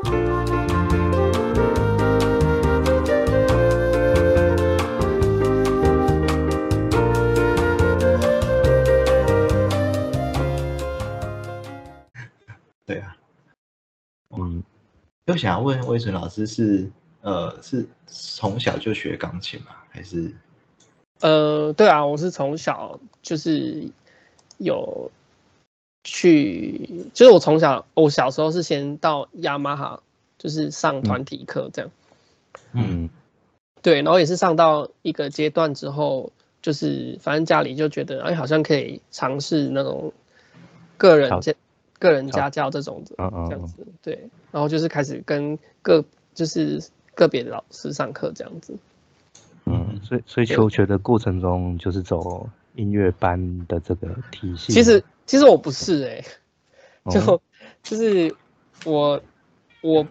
对啊，嗯，又想要问魏纯老师是呃是从小就学钢琴吗？还是？呃，对啊，我是从小就是有去，就是我从小我小时候是先到雅马哈，就是上团体课这样。嗯，对，然后也是上到一个阶段之后，就是反正家里就觉得哎，好像可以尝试那种个人家。个人家教这种的，这样子，对，然后就是开始跟个就是个别的老师上课这样子。嗯，所以所以求学的过程中就是走音乐班的这个体系。其实其实我不是哎，就就是我我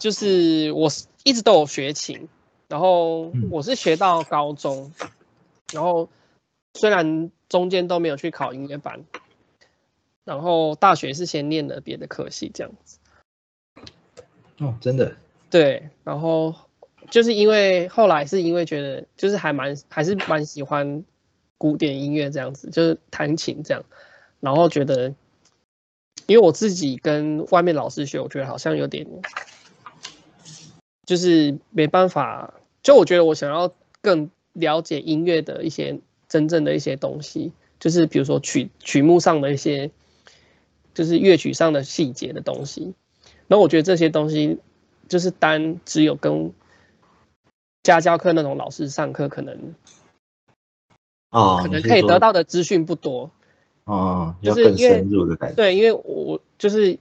就是我一直都有学琴，然后我是学到高中，然后虽然中间都没有去考音乐班。然后大学是先念了别的科系这样子，哦，真的，对，然后就是因为后来是因为觉得就是还蛮还是蛮喜欢古典音乐这样子，就是弹琴这样，然后觉得，因为我自己跟外面老师学，我觉得好像有点，就是没办法，就我觉得我想要更了解音乐的一些真正的一些东西，就是比如说曲曲目上的一些。就是乐曲上的细节的东西，然后我觉得这些东西就是单只有跟家教课那种老师上课可能，哦，可能可以得到的资讯不多，哦，就是更深入的感觉。对，因为我就是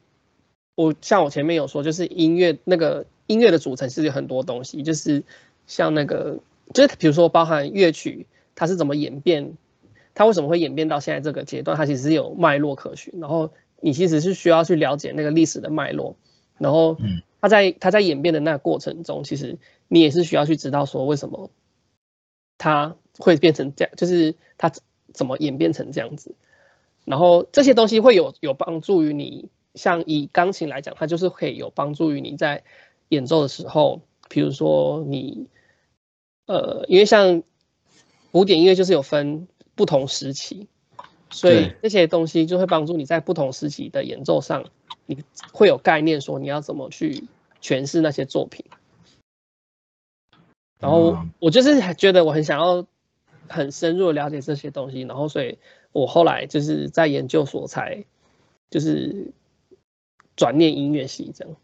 我像我前面有说，就是音乐那个音乐的组成是有很多东西，就是像那个就是比如说包含乐曲它是怎么演变，它为什么会演变到现在这个阶段，它其实是有脉络可循，然后。你其实是需要去了解那个历史的脉络，然后，嗯，它在它在演变的那个过程中，其实你也是需要去知道说为什么它会变成这样，就是它怎么演变成这样子，然后这些东西会有有帮助于你，像以钢琴来讲，它就是可以有帮助于你在演奏的时候，比如说你，呃，因为像古典音乐就是有分不同时期。所以这些东西就会帮助你在不同时期的演奏上，你会有概念，说你要怎么去诠释那些作品。然后我就是觉得我很想要很深入的了解这些东西，然后所以我后来就是在研究所才就是转念音乐系这样。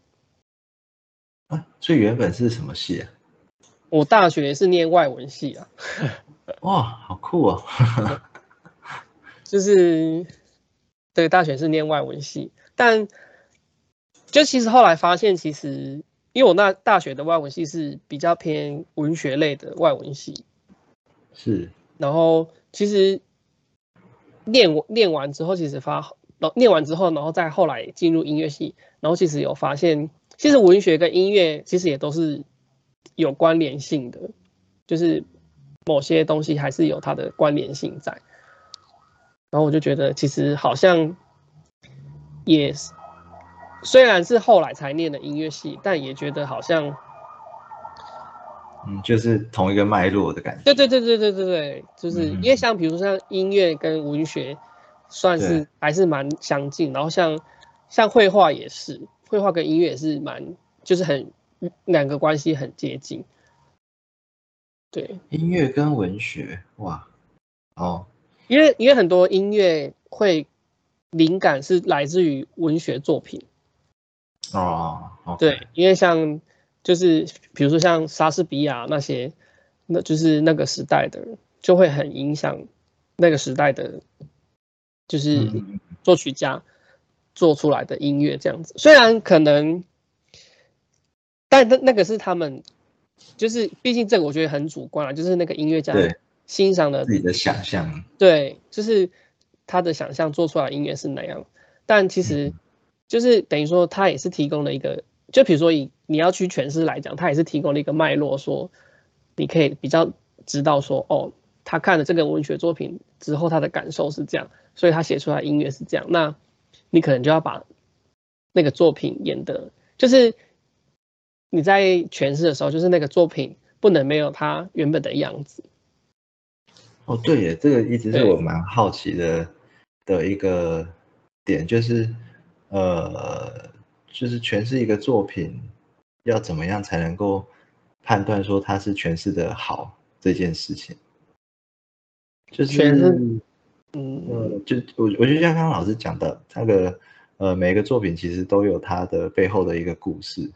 啊，所以原本是什么系啊？我大学是念外文系啊。哇，好酷哦！就是，对，大学是念外文系，但就其实后来发现，其实因为我那大学的外文系是比较偏文学类的外文系，是，然后其实念念完之后，其实发，念完之后，然后再后来进入音乐系，然后其实有发现，其实文学跟音乐其实也都是有关联性的，就是某些东西还是有它的关联性在。然后我就觉得，其实好像也是，虽然是后来才念的音乐系，但也觉得好像，嗯，就是同一个脉络的感觉。对对对对对对对，就是因为像比如说像音乐跟文学，算是还是蛮相近。然后像像绘画也是，绘画跟音乐也是蛮，就是很两个关系很接近。对，音乐跟文学，哇，哦。因为因为很多音乐会灵感是来自于文学作品哦，对，因为像就是比如说像莎士比亚那些，那就是那个时代的就会很影响那个时代的，就是作曲家做出来的音乐这样子。虽然可能，但那那个是他们，就是毕竟这个我觉得很主观啊，就是那个音乐家。欣赏的自己的想象，对，就是他的想象做出来音乐是那样，但其实就是等于说他也是提供了一个，就比如说以你要去诠释来讲，他也是提供了一个脉络，说你可以比较知道说，哦，他看了这个文学作品之后，他的感受是这样，所以他写出来音乐是这样，那你可能就要把那个作品演的，就是你在诠释的时候，就是那个作品不能没有它原本的样子。哦，对耶，这个一直是我蛮好奇的的一个点，就是呃，就是诠释一个作品要怎么样才能够判断说它是诠释的好这件事情，就是嗯，呃，就我我觉得像刚刚老师讲的，那个呃，每个作品其实都有它的背后的一个故事。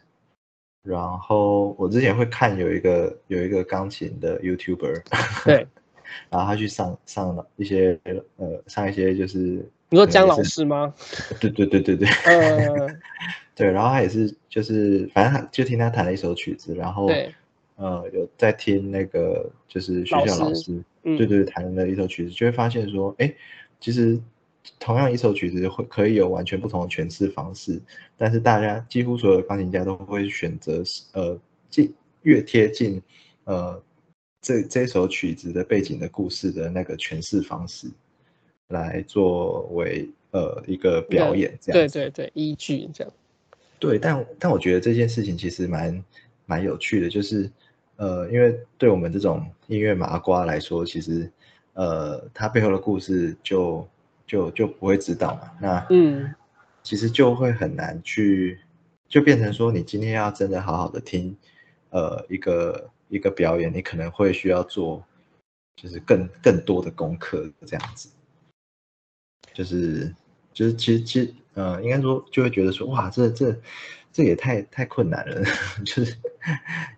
然后我之前会看有一个有一个钢琴的 YouTuber，对，然后他去上上了一些呃上一些就是你说姜老师吗？对对对对对呃，对，然后他也是就是反正他就听他弹了一首曲子，然后对，呃有在听那个就是学校老师嗯，对对，弹的一首曲子，就会发现说，哎，其实同样一首曲子会可以有完全不同的诠释方式，但是大家几乎所有的钢琴家都会选择呃近越贴近呃这这首曲子的背景的故事的那个诠释方式来作为呃一个表演这样。对对对，依据这样。对，但但我觉得这件事情其实蛮蛮有趣的，就是呃，因为对我们这种音乐麻瓜来说，其实呃，它背后的故事就就就不会知道嘛。那嗯，其实就会很难去，就变成说，你今天要真的好好的听呃一个一个表演，你可能会需要做就是更更多的功课这样子。就是就是其实其实呃，应该说就会觉得说哇，这这这也太太困难了，就是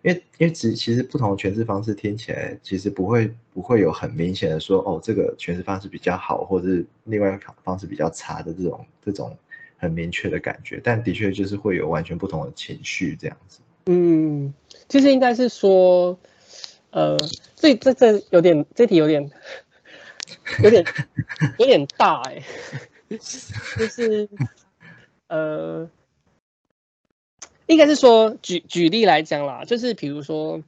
因为因为其其实不同的诠释方式听起来其实不会不会有很明显的说哦，这个诠释方式比较好，或者是另外一个方式比较差的这种这种很明确的感觉，但的确就是会有完全不同的情绪这样子。嗯，其实应该是说，呃，这这这有点这题有点有点有点大哎、就是呃，应该是说举举例来讲啦，就是比如说，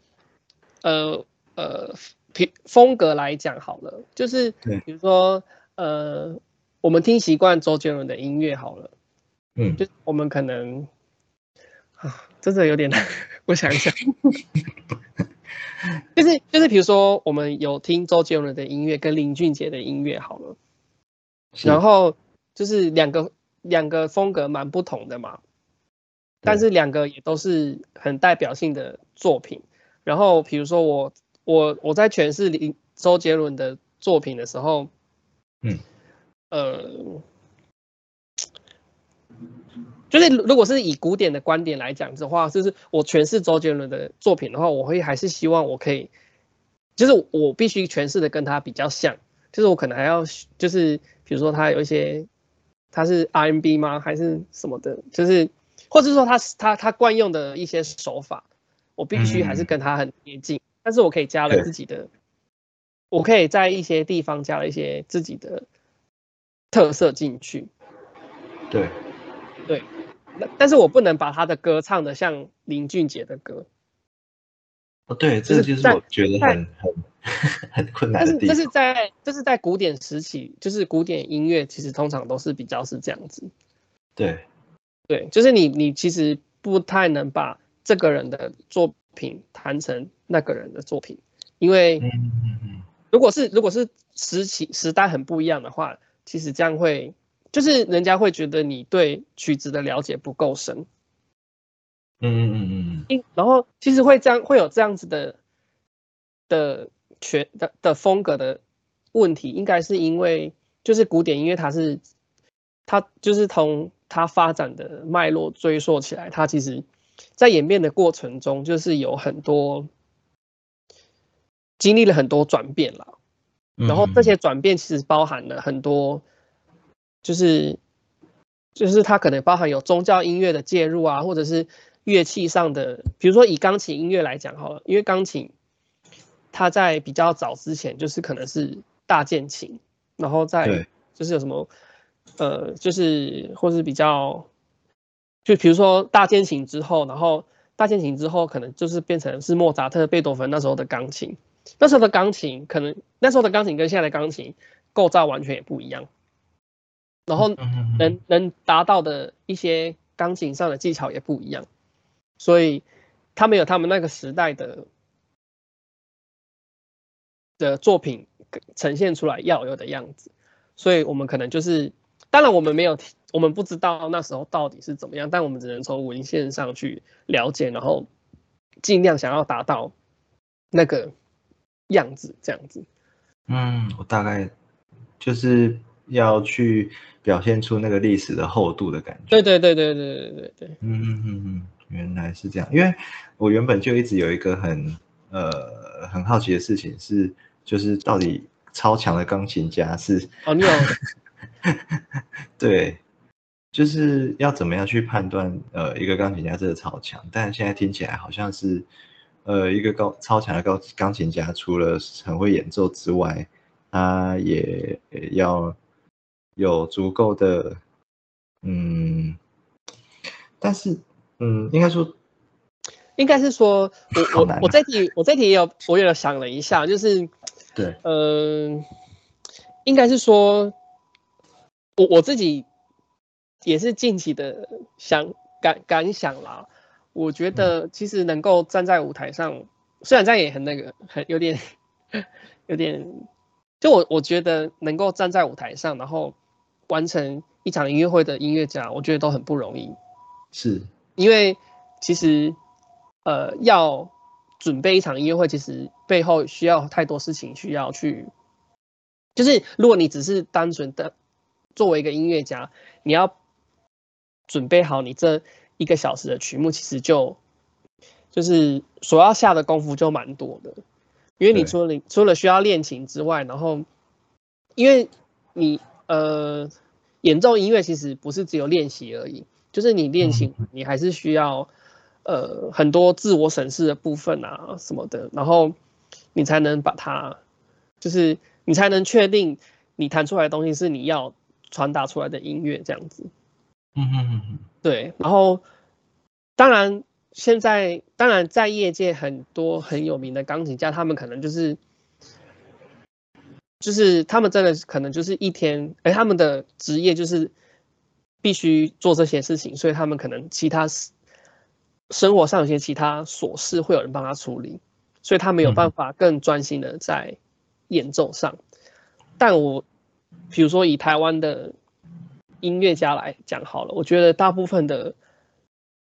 呃呃，比风格来讲好了，就是对比如说呃，我们听习惯周杰伦的音乐好了。嗯，就我们可能啊，真的有点难，我想一想，就是就是比如说我们有听周杰伦的音乐跟林俊杰的音乐好了，然后就是两个两个风格蛮不同的嘛，但是两个也都是很代表性的作品。然后比如说我我我在诠释林周杰伦的作品的时候，嗯，呃。就是如果是以古典的观点来讲的话，就是我诠释周杰伦的作品的话，我会还是希望我可以，就是我必须诠释的跟他比较像，就是我可能还要就是比如说他有一些他是 RMB 吗？还是什么的，就是或者说他他他惯用的一些手法，我必须还是跟他很接近，但是我可以加了自己的，我可以在一些地方加了一些自己的特色进去。对，对，那但是我不能把他的歌唱的像林俊杰的歌，哦对，这个就是我觉得很很很困难但是这是。在这是在古典时期，就是古典音乐其实通常都是比较是这样子，对，对，就是你你其实不太能把这个人的作品弹成那个人的作品，因为如果是如果是时期时代很不一样的话，其实这样会就是人家会觉得你对曲子的了解不够深。嗯嗯嗯嗯嗯然后其实会这样会有这样子的的全的的风格的问题，应该是因为就是古典音乐它是它就是从它发展的脉络追溯起来，它其实在演变的过程中，就是有很多经历了很多转变啦。嗯，然后这些转变其实包含了很多，就是就是它可能包含有宗教音乐的介入啊，或者是乐器上的，比如说以钢琴音乐来讲好了，因为钢琴它在比较早之前就是可能是大键琴，然后在就是有什么呃，就是或是比较，就比如说大键琴之后，然后大键琴之后可能就是变成是莫扎特、贝多芬那时候的钢琴。那时候的钢琴可能那时候的钢琴跟现在的钢琴构造完全也不一样，然后能能达到的一些钢琴上的技巧也不一样，所以他们有他们那个时代的的作品呈现出来要有的样子，所以我们可能就是，当然我们没有，我们不知道那时候到底是怎么样，但我们只能从文献上去了解，然后尽量想要达到那个样子，这样子。嗯，我大概就是要去表现出那个历史的厚度的感觉。对对对对对对对对。嗯嗯嗯嗯，原来是这样，因为我原本就一直有一个很呃很好奇的事情是。就是到底超强的钢琴家是哦，你有 对，就是要怎么样去判断呃一个钢琴家真的超强？但现在听起来好像是呃一个高超强的高钢琴家，除了很会演奏之外，他也要有足够的嗯，但是嗯，应该说应该是说 我我我这题我这题也有我也有想了一下，就是。对，嗯，应该是说，我我自己也是近期的想感感想啦。我觉得其实能够站在舞台上，虽然这样也很那个，很有点 有点，就我我觉得能够站在舞台上，然后完成一场音乐会的音乐家，我觉得都很不容易。是，因为其实呃要。准备一场音乐会，其实背后需要太多事情需要去，就是如果你只是单纯的作为一个音乐家，你要准备好你这一个小时的曲目，其实就就是所要下的功夫就蛮多的，因为你除了除了需要练琴之外，然后因为你呃演奏音乐其实不是只有练习而已，就是你练习，你还是需要。呃，很多自我审视的部分啊，什么的，然后你才能把它，就是你才能确定你弹出来的东西是你要传达出来的音乐这样子。嗯嗯嗯嗯，对。然后，当然现在，当然在业界很多很有名的钢琴家，他们可能就是，就是他们真的可能就是一天，哎，他们的职业就是必须做这些事情，所以他们可能其他生活上有些其他琐事会有人帮他处理，所以他没有办法更专心的在演奏上。但我比如说以台湾的音乐家来讲好了，我觉得大部分的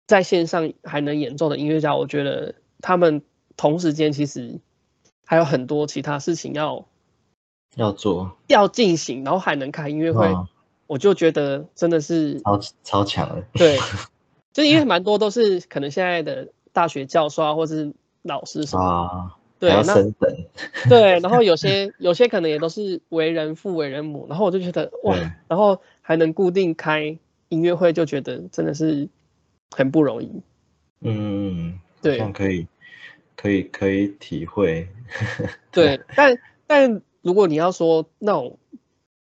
在线上还能演奏的音乐家，我觉得他们同时间其实还有很多其他事情要要做要进行，然后还能开音乐会，我就觉得真的是超超强了。对。就因为蛮多都是可能现在的大学教授啊，或者是老师什么，对，那对，然后有些有些可能也都是为人父为人母，然后我就觉得哇，然后还能固定开音乐会，就觉得真的是很不容易。嗯，对，可以可以可以体会。对，但但如果你要说那种，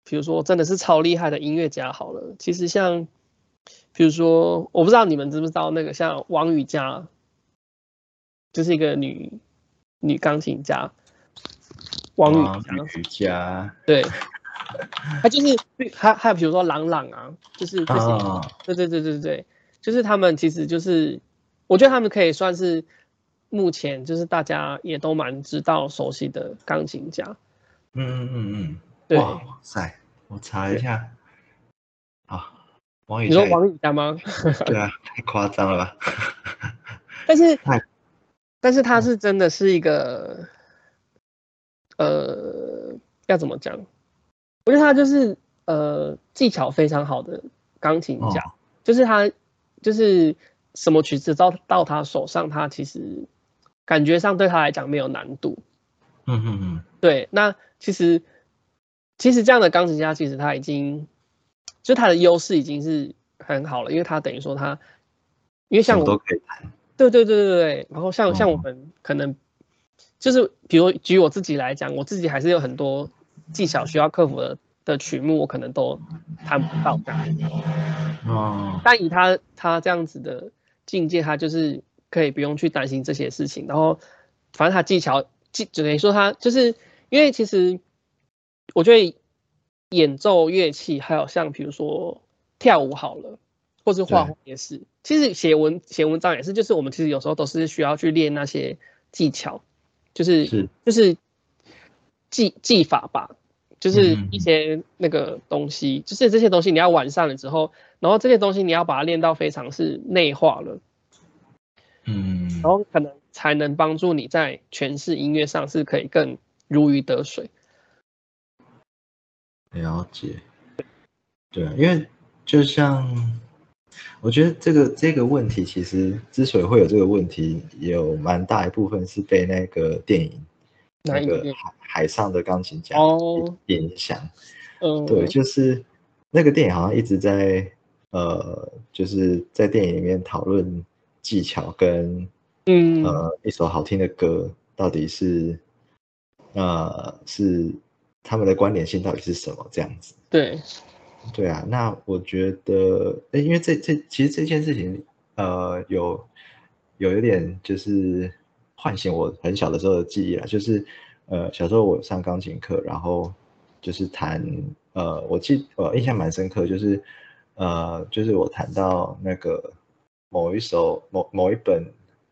比如说真的是超厉害的音乐家，好了，其实像。比如说，我不知道你们知不知道那个像王羽佳，就是一个女女钢琴家。王羽佳，对，她就是还还有比如说朗朗啊，就是这些，对对对对对，就是他们其实就是，我觉得他们可以算是目前就是大家也都蛮知道熟悉的钢琴家。嗯嗯嗯嗯，对，哇塞，我查一下，啊。你说王羽佳吗？对啊，太夸张了吧！但是，但是他是真的是一个，呃，要怎么讲？我觉得他就是呃技巧非常好的钢琴家，就是他就是什么曲子到到他手上，他其实感觉上对他来讲没有难度。嗯嗯嗯，对。那其实其实这样的钢琴家，其实他已经。就他的优势已经是很好了，因为他等于说他，因为像我都可以弹，对对对对对。然后像像我们可能就是比如举我自己来讲，我自己还是有很多技巧需要克服的的曲目，我可能都弹不到。哦。但以他他这样子的境界，他就是可以不用去担心这些事情。然后反正他技巧，技等于说他就是因为其实我觉得。演奏乐器，还有像比如说跳舞好了，或是画画也是。其实写文写文章也是，就是我们其实有时候都是需要去练那些技巧，就是是就是技技法吧，就是一些那个东西，就是这些东西你要完善了之后，然后这些东西你要把它练到非常是内化了，嗯，然后可能才能帮助你在诠释音乐上是可以更如鱼得水。了解，对啊，因为就像我觉得这个这个问题，其实之所以会有这个问题，也有蛮大一部分是被那个电影那个海海上的钢琴家哦。影响。嗯，对，就是那个电影好像一直在呃，就是在电影里面讨论技巧跟嗯呃一首好听的歌到底是呃是他们的关联性到底是什么这样子。对，对啊，那我觉得，诶因为这这其实这件事情，呃，有有一点就是唤醒我很小的时候的记忆了，就是呃小时候我上钢琴课，然后就是弹，呃，我记呃印象蛮深刻，就是呃就是我弹到那个某一首某某一本，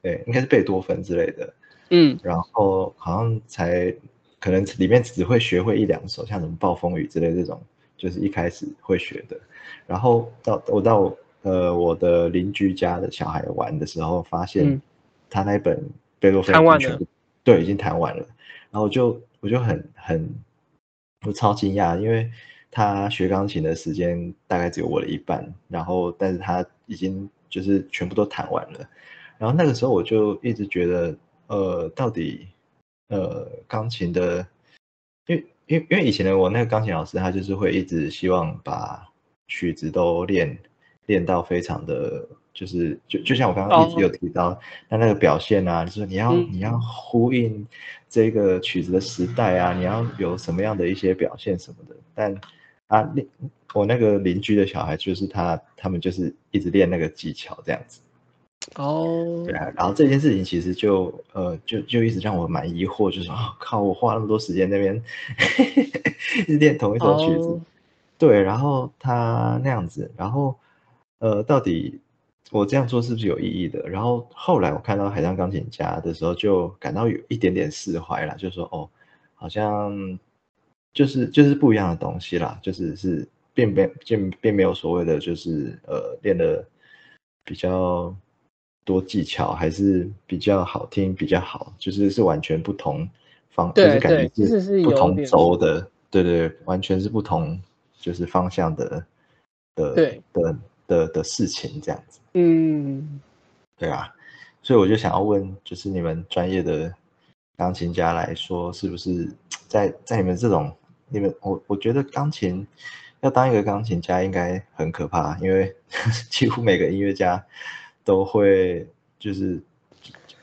对，应该是贝多芬之类的，嗯然后好像才可能里面只会学会一两首，像什么暴风雨之类这种，就是一开始会学的。然后到我到呃我的邻居家的小孩玩的时候，发现嗯他那本贝多芬弹完全部对，已经弹完了。然后我就我就很很我超惊讶，因为他学钢琴的时间大概只有我的一半，然后但是他已经就是全部都弹完了。然后那个时候我就一直觉得，呃，到底呃钢琴的，因为因为因为以前的我那个钢琴老师，他就是会一直希望把曲子都练练到非常的，就是就就像我刚刚一直有提到，那那个表现啊，就是你要嗯你要呼应这个曲子的时代啊，你要有什么样的一些表现什么的，但啊，另我那个邻居的小孩就是他，他们就是一直练那个技巧这样子。哦。对，啊，然后这件事情其实就呃就就一直让我蛮疑惑，就是哦靠，我花那么多时间那边一 直练同一首曲子，哦。对，然后他那样子，然后呃到底我这样做是不是有意义的？然后后来我看到海上钢琴家的时候，就感到有一点点释怀了，就说哦，好像就是就是不一样的东西啦，就是是并没并并没有所谓的就是呃练的比较多技巧，还是比较好听比较好，就是是完全不同方，就是感觉是不同轴的，对对，对完全是不同就是方向的的对的的的事情这样子。嗯，对啊，所以我就想要问，就是你们专业的钢琴家来说，是不是在在你们这种，你们我我觉得钢琴要当一个钢琴家应该很可怕，因为 几乎每个音乐家都会就是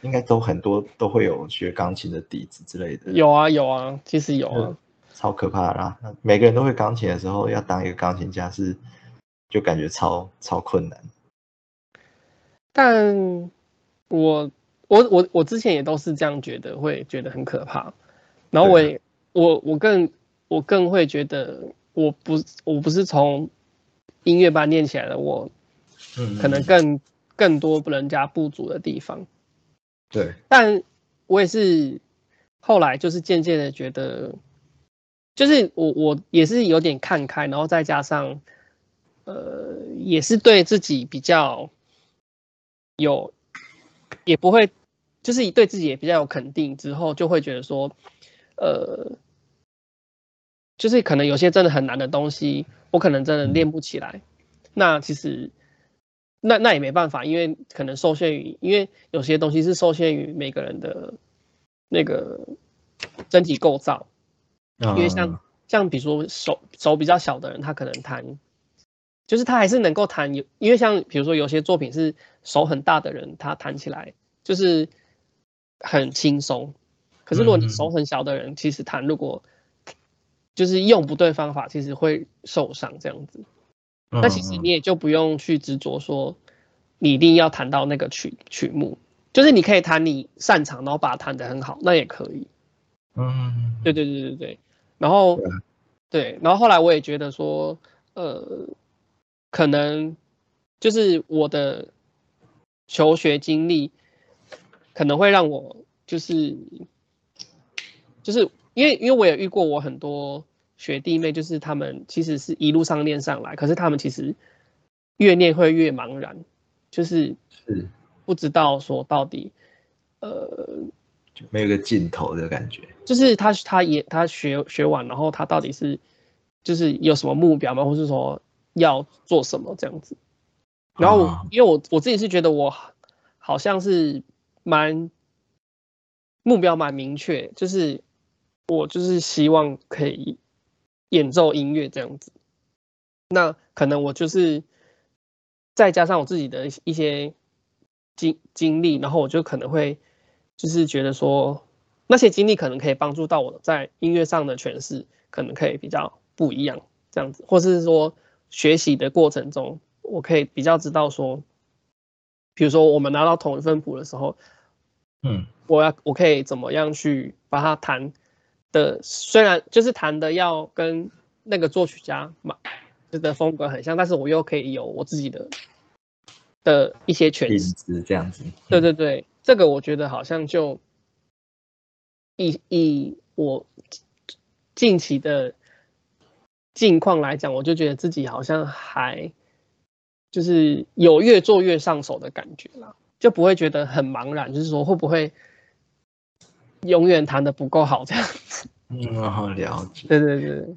应该都很多都会有学钢琴的底子之类的，有啊有啊，其实有啊，超可怕的啦。每个人都会钢琴的时候，要当一个钢琴家是就感觉超超困难。但我我我我之前也都是这样觉得，会觉得很可怕。然后我也我我更我更会觉得，我不我不是从音乐班练起来的，我嗯，可能更更多人家不足的地方。对，但我也是后来就是渐渐的觉得，就是我我也是有点看开，然后再加上呃，也是对自己比较有，也不会就是对自己也比较有肯定，之后就会觉得说，呃，就是可能有些真的很难的东西，我可能真的练不起来。那其实那那也没办法，因为可能受限于，因为有些东西是受限于每个人的那个身体构造，因因为像像比如说手手比较小的人，他可能弹，就是他还是能够弹有，因为像比如说有些作品是手很大的人，他弹起来就是很轻松。可是如果你手很小的人，其实弹如果就是用不对方法，其实会受伤这样子。那其实你也就不用去执着说你一定要弹到那个曲曲目，就是你可以弹你擅长，然后把它弹得很好，那也可以。嗯，对对对对对。然后对然后后来我也觉得说，呃，可能就是我的求学经历可能会让我就是就是因为因为我也遇过我很多学弟妹，就是他们其实是一路上练上来，可是他们其实越练会越茫然，就是是不知道说到底呃。就没有个尽头的感觉，就是他他也他学学完，然后他到底是就是有什么目标吗？或是说要做什么这样子？然后因为我我自己是觉得我好像是蛮目标蛮明确，就是我就是希望可以演奏音乐这样子。那可能我就是再加上我自己的一些经经历，然后我就可能会。就是觉得说那些经历可能可以帮助到我在音乐上的诠释，可能可以比较不一样这样子，或是说学习的过程中，我可以比较知道说，比如说我们拿到同一份谱的时候，嗯，我要我可以怎么样去把它弹的，虽然就是弹的要跟那个作曲家嘛的风格很像，但是我又可以有我自己的的一些诠释，这样子，对对对。这个我觉得好像就以以我近期的近况来讲，我就觉得自己好像还就是有越做越上手的感觉了，就不会觉得很茫然，就是说会不会永远弹的不够好这样子。嗯，好了解。对对对。